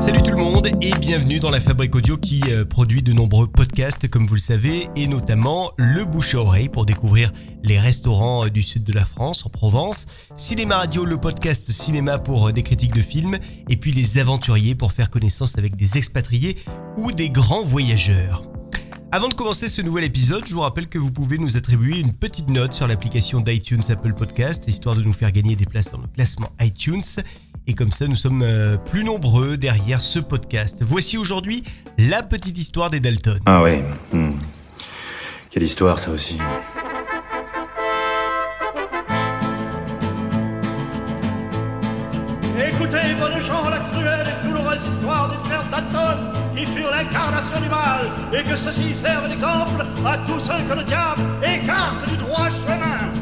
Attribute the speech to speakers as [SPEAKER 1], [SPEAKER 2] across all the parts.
[SPEAKER 1] Salut tout le monde et bienvenue dans la Fabrique Audio qui euh, produit de nombreux podcasts comme vous le savez et notamment le bouche à oreille pour découvrir les restaurants euh, du sud de la France en Provence, Cinéma Radio le podcast cinéma pour euh, des critiques de films et puis les aventuriers pour faire connaissance avec des expatriés ou des grands voyageurs. Avant de commencer ce nouvel épisode, je vous rappelle que vous pouvez nous attribuer une petite note sur l'application d'iTunes Apple Podcast, histoire de nous faire gagner des places dans le classement iTunes. Et comme ça, nous sommes euh, plus nombreux derrière ce podcast. Voici aujourd'hui la petite histoire des Dalton.
[SPEAKER 2] Ah ouais. hmm. Quelle histoire ça aussi.
[SPEAKER 3] Écoutez, bonnes gens, la cruelle et douloureuse histoire des frères Dalton, qui furent l'incarnation du mal, et que ceci serve d'exemple à tous ceux que le diable écarte du droit chemin.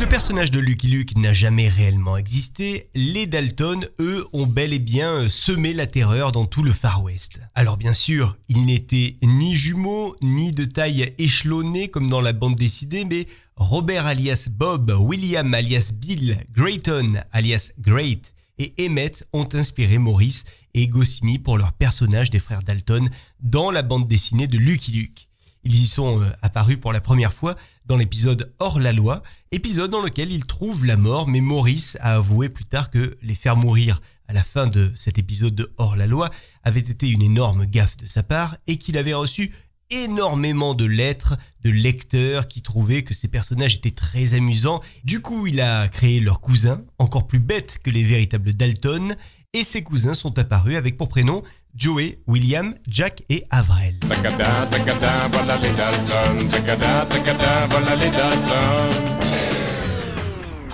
[SPEAKER 1] Le personnage de Lucky Luke n'a jamais réellement existé, les Dalton, eux, ont bel et bien euh, semé la terreur dans tout le Far West. Alors bien sûr, ils n'étaient ni jumeaux, ni de taille échelonnée comme dans la bande dessinée, mais Robert alias Bob, William alias Bill, Grayton alias Great et Emmett ont inspiré Maurice et Goscinny pour leur personnage des frères Dalton dans la bande dessinée de Lucky Luke. Ils y sont euh, apparus pour la première fois dans l'épisode Hors la loi, épisode dans lequel ils trouvent la mort, mais Maurice a avoué plus tard que les faire mourir à la fin de cet épisode de Hors la loi avait été une énorme gaffe de sa part et qu'il avait reçu énormément de lettres de lecteurs qui trouvaient que ces personnages étaient très amusants. Du coup, il a créé leurs cousins, encore plus bêtes que les véritables Dalton, et ces cousins sont apparus avec pour prénom Joey, William, Jack et
[SPEAKER 4] Dalton.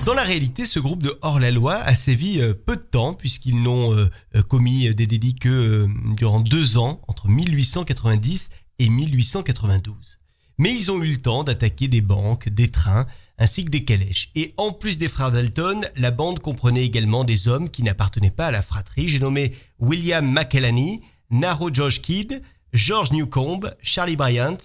[SPEAKER 1] Dans la réalité, ce groupe de hors-la-loi a sévi euh, peu de temps puisqu'ils n'ont euh, euh, commis des délits que euh, durant deux ans, entre 1890 et 1892. Mais ils ont eu le temps d'attaquer des banques, des trains, ainsi que des calèches. Et en plus des frères Dalton, la bande comprenait également des hommes qui n'appartenaient pas à la fratrie. J'ai nommé William McElhenney, Naro Josh Kidd, George Newcomb, Charlie Bryant,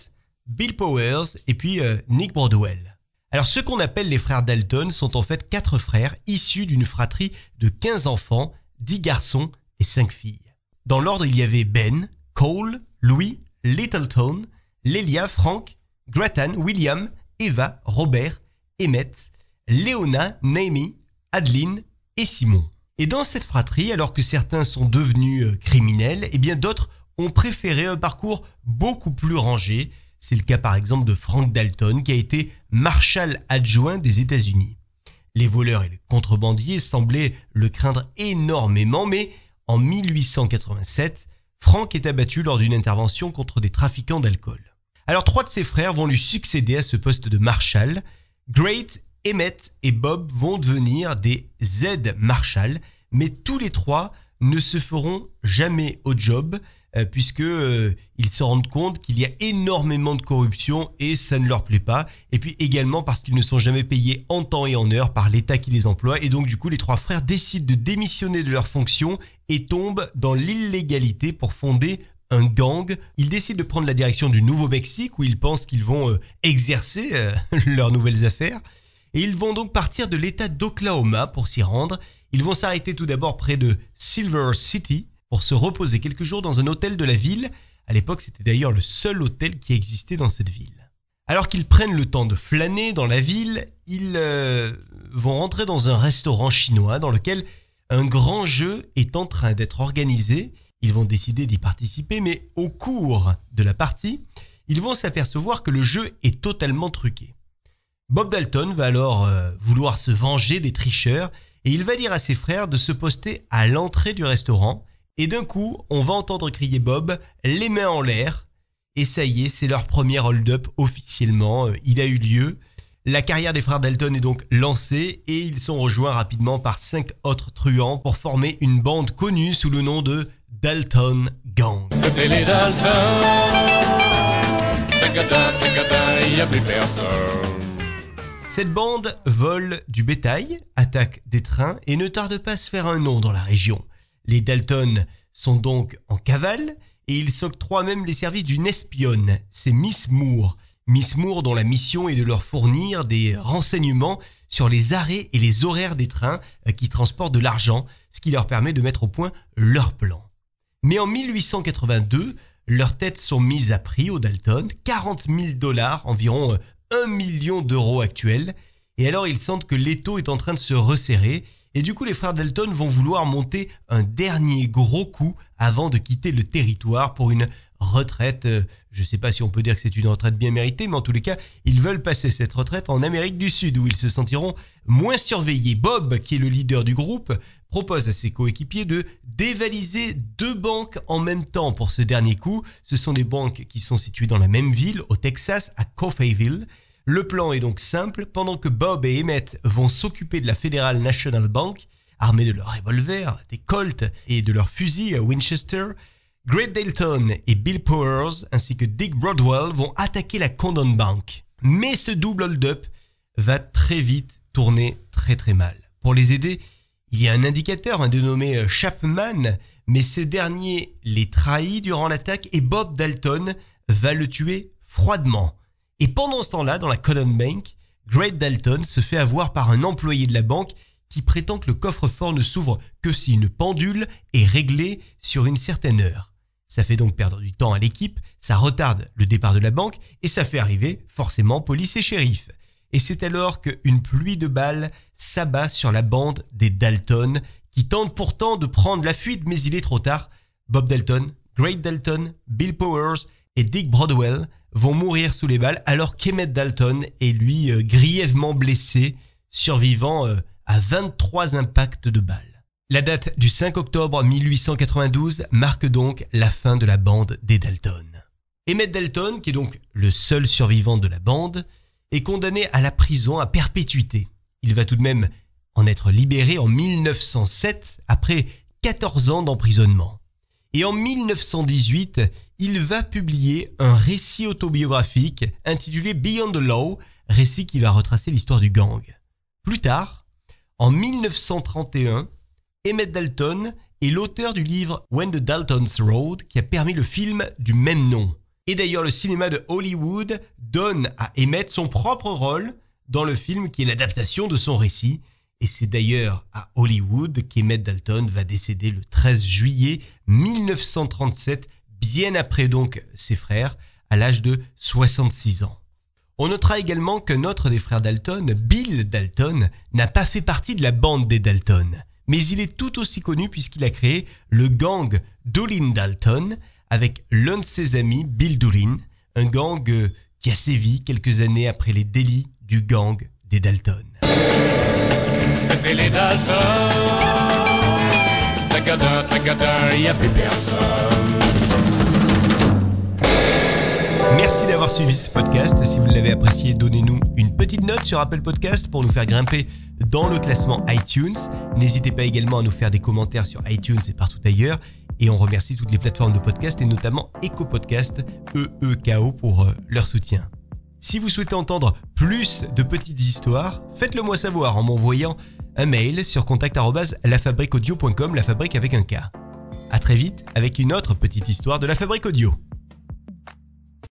[SPEAKER 1] Bill Powers et puis euh, Nick Broadwell. Alors ceux qu'on appelle les frères Dalton sont en fait quatre frères issus d'une fratrie de 15 enfants, 10 garçons et 5 filles. Dans l'ordre, il y avait Ben, Cole, Louis, Littleton, Lelia, Frank, Grattan, William, Eva, Robert, Emmett, Léona, Naomi, Adeline et Simon. Et dans cette fratrie, alors que certains sont devenus euh, criminels, et bien d'autres ont préféré un parcours beaucoup plus rangé. C'est le cas par exemple de Frank Dalton qui a été marshal adjoint des États-Unis. Les voleurs et les contrebandiers semblaient le craindre énormément, mais en 1887, Frank est abattu lors d'une intervention contre des trafiquants d'alcool. Alors trois de ses frères vont lui succéder à ce poste de marshal. Great, Emmett et Bob vont devenir des Z Marshall, mais tous les trois ne se feront jamais au job euh, euh, se rendent compte qu'il y a énormément de corruption et ça ne leur plaît pas. Et puis également parce qu'ils ne sont jamais payés en temps et en heure par l'État qui les emploie. Et donc du coup, les trois frères décident de démissionner de leurs fonctions et tombent dans l'illégalité pour fonder un gang. Ils décident de prendre la direction du Nouveau-Mexique où ils pensent qu'ils vont euh, exercer euh, leurs nouvelles affaires. Et ils vont donc partir de l'État d'Oklahoma pour s'y rendre. Ils vont s'arrêter tout d'abord près de Silver City pour se reposer quelques jours dans un hôtel de la ville. À l'époque, c'était d'ailleurs le seul hôtel qui existait dans cette ville. Alors qu'ils prennent le temps de flâner dans la ville, ils euh, vont rentrer dans un restaurant chinois dans lequel un grand jeu est en train d'être organisé. Ils vont décider d'y participer, mais au cours de la partie, ils vont s'apercevoir que le jeu est totalement truqué. Bob Dalton va alors euh, vouloir se venger des tricheurs et il va dire à ses frères de se poster à l'entrée du restaurant. Et d'un coup, on va entendre crier Bob, les mains en l'air. Et ça y est, c'est leur premier hold-up officiellement. euh, Il a eu lieu. La carrière des frères Dalton est donc lancée et ils sont rejoints rapidement par cinq autres truands pour former une bande connue sous le nom de Dalton Gang.
[SPEAKER 4] C'était les Dalton. Tacada, tacada, y a plus personne.
[SPEAKER 1] Cette bande vole du bétail, attaque des trains et ne tarde pas à se faire un nom dans la région. Les Dalton sont donc en cavale et ils s'octroient même les services d'une espionne, c'est Miss Moore. Miss Moore dont la mission est de leur fournir des renseignements sur les arrêts et les horaires des trains euh, qui transportent de l'argent, ce qui leur permet de mettre au point leur plan. Mais en 1882, leurs têtes sont mises à prix au Dalton, 40 000 dollars, environ 1 euh, million d'euros actuels, et alors ils sentent que l'étau est en train de se resserrer, et du coup les frères Dalton vont vouloir monter un dernier gros coup avant de quitter le territoire pour une retraite. Euh, je ne sais pas si on peut dire que c'est une retraite bien méritée, mais en tous les cas, ils veulent passer cette retraite en Amérique du Sud, où ils se sentiront moins surveillés. Bob, qui est le leader du groupe, propose à ses coéquipiers de dévaliser deux banques en même temps pour ce dernier coup. Ce sont des banques qui sont situées dans la même ville, au Texas, à Coffeyville. Le plan est donc simple, pendant que Bob et Emmett vont s'occuper de la Federal National Bank, armés de leurs revolvers, des Colt et de leurs fusils à Winchester, Great Dalton et Bill Powers ainsi que Dick Broadwell vont attaquer la Condon Bank. Mais ce double hold-up va très vite tourner très très mal. Pour les aider, il y a un indicateur, un dénommé euh, Chapman, mais ce dernier les trahit durant l'attaque et Bob Dalton va le tuer froidement. Et pendant ce temps-là, dans la Condon Bank, Great Dalton se fait avoir par un employé de la banque qui prétend que le coffre-fort ne s'ouvre que si une pendule est réglée sur une certaine heure. Ça fait donc perdre du temps à l'équipe, ça retarde le départ de la banque et ça fait arriver forcément police et shérif. Et c'est alors qu'une pluie de balles s'abat sur la bande des Dalton qui tentent pourtant de prendre la fuite mais il est trop tard. Bob Dalton, Great Dalton, Bill Powers et Dick Broadwell vont mourir sous les balles alors qu'Emmett Dalton est lui euh, grièvement blessé, survivant euh, à 23 impacts de balles. La date du 5 octobre 1892 marque donc la fin de la bande des Dalton. Emmett Dalton, qui est donc le seul survivant de la bande, est condamné à la prison à perpétuité. Il va tout de même en être libéré en 1907 après 14 ans d'emprisonnement. Et en 1918, il va publier un récit autobiographique intitulé Beyond the Law, récit qui va retracer l'histoire du gang. Plus tard, en 1931, Emmett Dalton est l'auteur du livre When the Daltons Road qui a permis le film du même nom. Et d'ailleurs, le cinéma de Hollywood donne à Emmett son propre rôle dans le film qui est l'adaptation de son récit. Et c'est d'ailleurs à Hollywood qu'Emmett Dalton va décéder le 13 juillet 1937, bien après donc ses frères, à l'âge de 66 ans. On notera également que notre des frères Dalton, Bill Dalton, n'a pas fait partie de la bande des Dalton mais il est tout aussi connu puisqu'il a créé le gang Doolin Dalton avec l'un de ses amis, Bill Doolin, un gang euh, qui a sévi quelques années après les délits du gang des Dalton.
[SPEAKER 4] C'était les Dalton. Tagada, plus personne.
[SPEAKER 1] Merci d'avoir suivi ce podcast. Si vous l'avez apprécié, donnez-nous une petite note sur Apple Podcast pour nous faire grimper dans le classement iTunes. N'hésitez pas également à nous faire des commentaires sur iTunes et partout ailleurs. Et on remercie toutes les plateformes de podcast et notamment EcoPodcast, EEKO, pour euh, leur soutien. Si vous souhaitez entendre plus de petites histoires, faites-le moi savoir en m'envoyant un mail sur contact@lafabriqueaudio.com, la fabrique avec un K. À très vite avec une autre petite histoire de la Fabrique Audio.